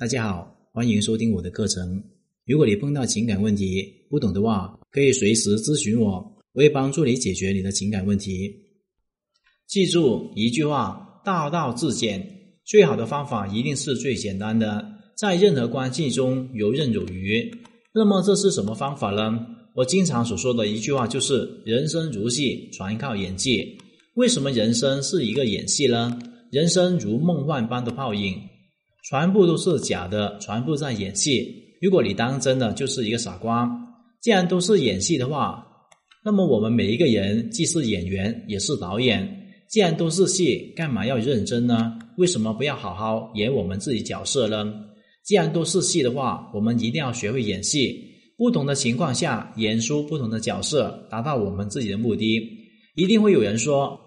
大家好，欢迎收听我的课程。如果你碰到情感问题不懂的话，可以随时咨询我，我会帮助你解决你的情感问题。记住一句话：大道至简，最好的方法一定是最简单的，在任何关系中游刃有余。那么这是什么方法呢？我经常所说的一句话就是：人生如戏，全靠演技。为什么人生是一个演戏呢？人生如梦幻般的泡影，全部都是假的，全部在演戏。如果你当真的，就是一个傻瓜。既然都是演戏的话，那么我们每一个人既是演员，也是导演。既然都是戏，干嘛要认真呢？为什么不要好好演我们自己角色呢？既然都是戏的话，我们一定要学会演戏。不同的情况下演出不同的角色，达到我们自己的目的。一定会有人说。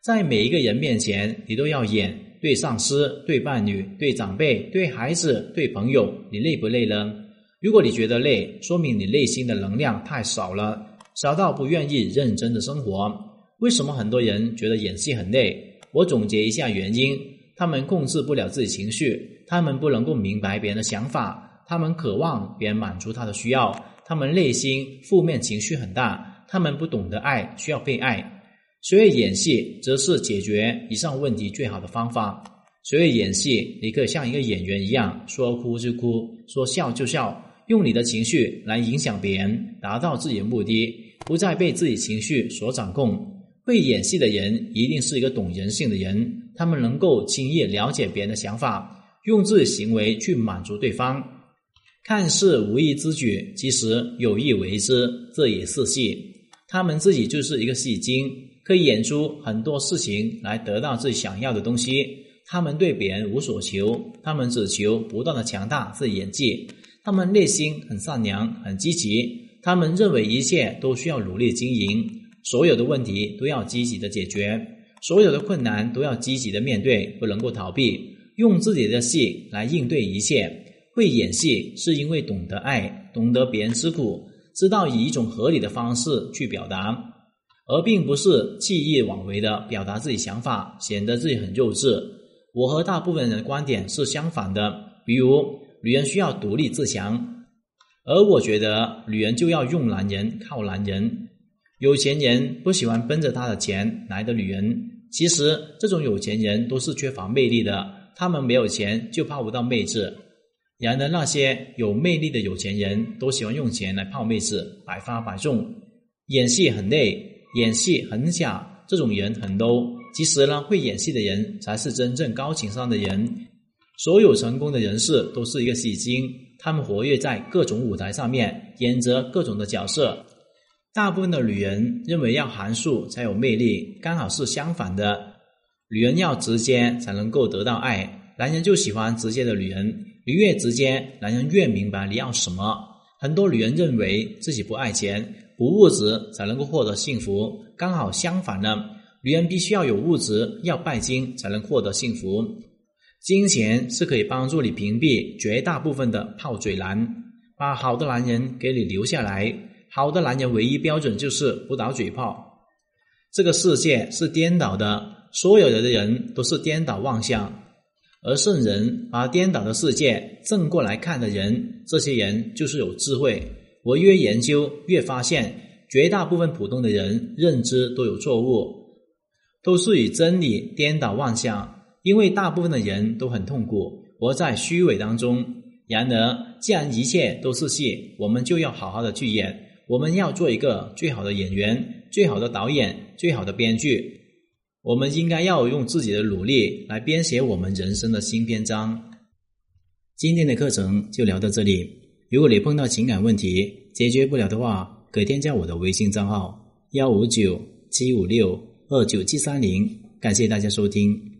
在每一个人面前，你都要演对上司、对伴侣、对长辈、对孩子、对朋友，你累不累呢？如果你觉得累，说明你内心的能量太少了，少到不愿意认真的生活。为什么很多人觉得演戏很累？我总结一下原因：他们控制不了自己情绪，他们不能够明白别人的想法，他们渴望别人满足他的需要，他们内心负面情绪很大，他们不懂得爱，需要被爱。学会演戏，则是解决以上问题最好的方法。学会演戏，你可以像一个演员一样，说哭就哭，说笑就笑，用你的情绪来影响别人，达到自己的目的，不再被自己情绪所掌控。会演戏的人，一定是一个懂人性的人，他们能够轻易了解别人的想法，用自己行为去满足对方。看似无意之举，其实有意为之，这也是戏。他们自己就是一个戏精。可以演出很多事情来得到自己想要的东西。他们对别人无所求，他们只求不断的强大自己演技。他们内心很善良，很积极。他们认为一切都需要努力经营，所有的问题都要积极的解决，所有的困难都要积极的面对，不能够逃避。用自己的戏来应对一切。会演戏是因为懂得爱，懂得别人吃苦，知道以一种合理的方式去表达。而并不是弃意妄为的表达自己想法，显得自己很幼稚。我和大部分人的观点是相反的。比如，女人需要独立自强，而我觉得女人就要用男人，靠男人。有钱人不喜欢奔着他的钱来的女人。其实，这种有钱人都是缺乏魅力的，他们没有钱就泡不到妹子。然而，那些有魅力的有钱人都喜欢用钱来泡妹子，百发百中。演戏很累。演戏很假，这种人很 low。其实呢，会演戏的人才是真正高情商的人。所有成功的人士都是一个戏精，他们活跃在各种舞台上面，演着各种的角色。大部分的女人认为要含蓄才有魅力，刚好是相反的。女人要直接才能够得到爱，男人就喜欢直接的女人。你越直接，男人越明白你要什么。很多女人认为自己不爱钱。不物质才能够获得幸福，刚好相反呢。女人必须要有物质，要拜金才能获得幸福。金钱是可以帮助你屏蔽绝大部分的泡嘴男，把好的男人给你留下来。好的男人唯一标准就是不打嘴炮。这个世界是颠倒的，所有的人都是颠倒妄想，而圣人把颠倒的世界正过来看的人，这些人就是有智慧。我越研究，越发现，绝大部分普通的人认知都有错误，都是与真理颠倒妄想。因为大部分的人都很痛苦，活在虚伪当中。然而，既然一切都是戏，我们就要好好的去演。我们要做一个最好的演员、最好的导演、最好的编剧。我们应该要用自己的努力来编写我们人生的新篇章。今天的课程就聊到这里。如果你碰到情感问题解决不了的话，可添加我的微信账号幺五九七五六二九七三零。感谢大家收听。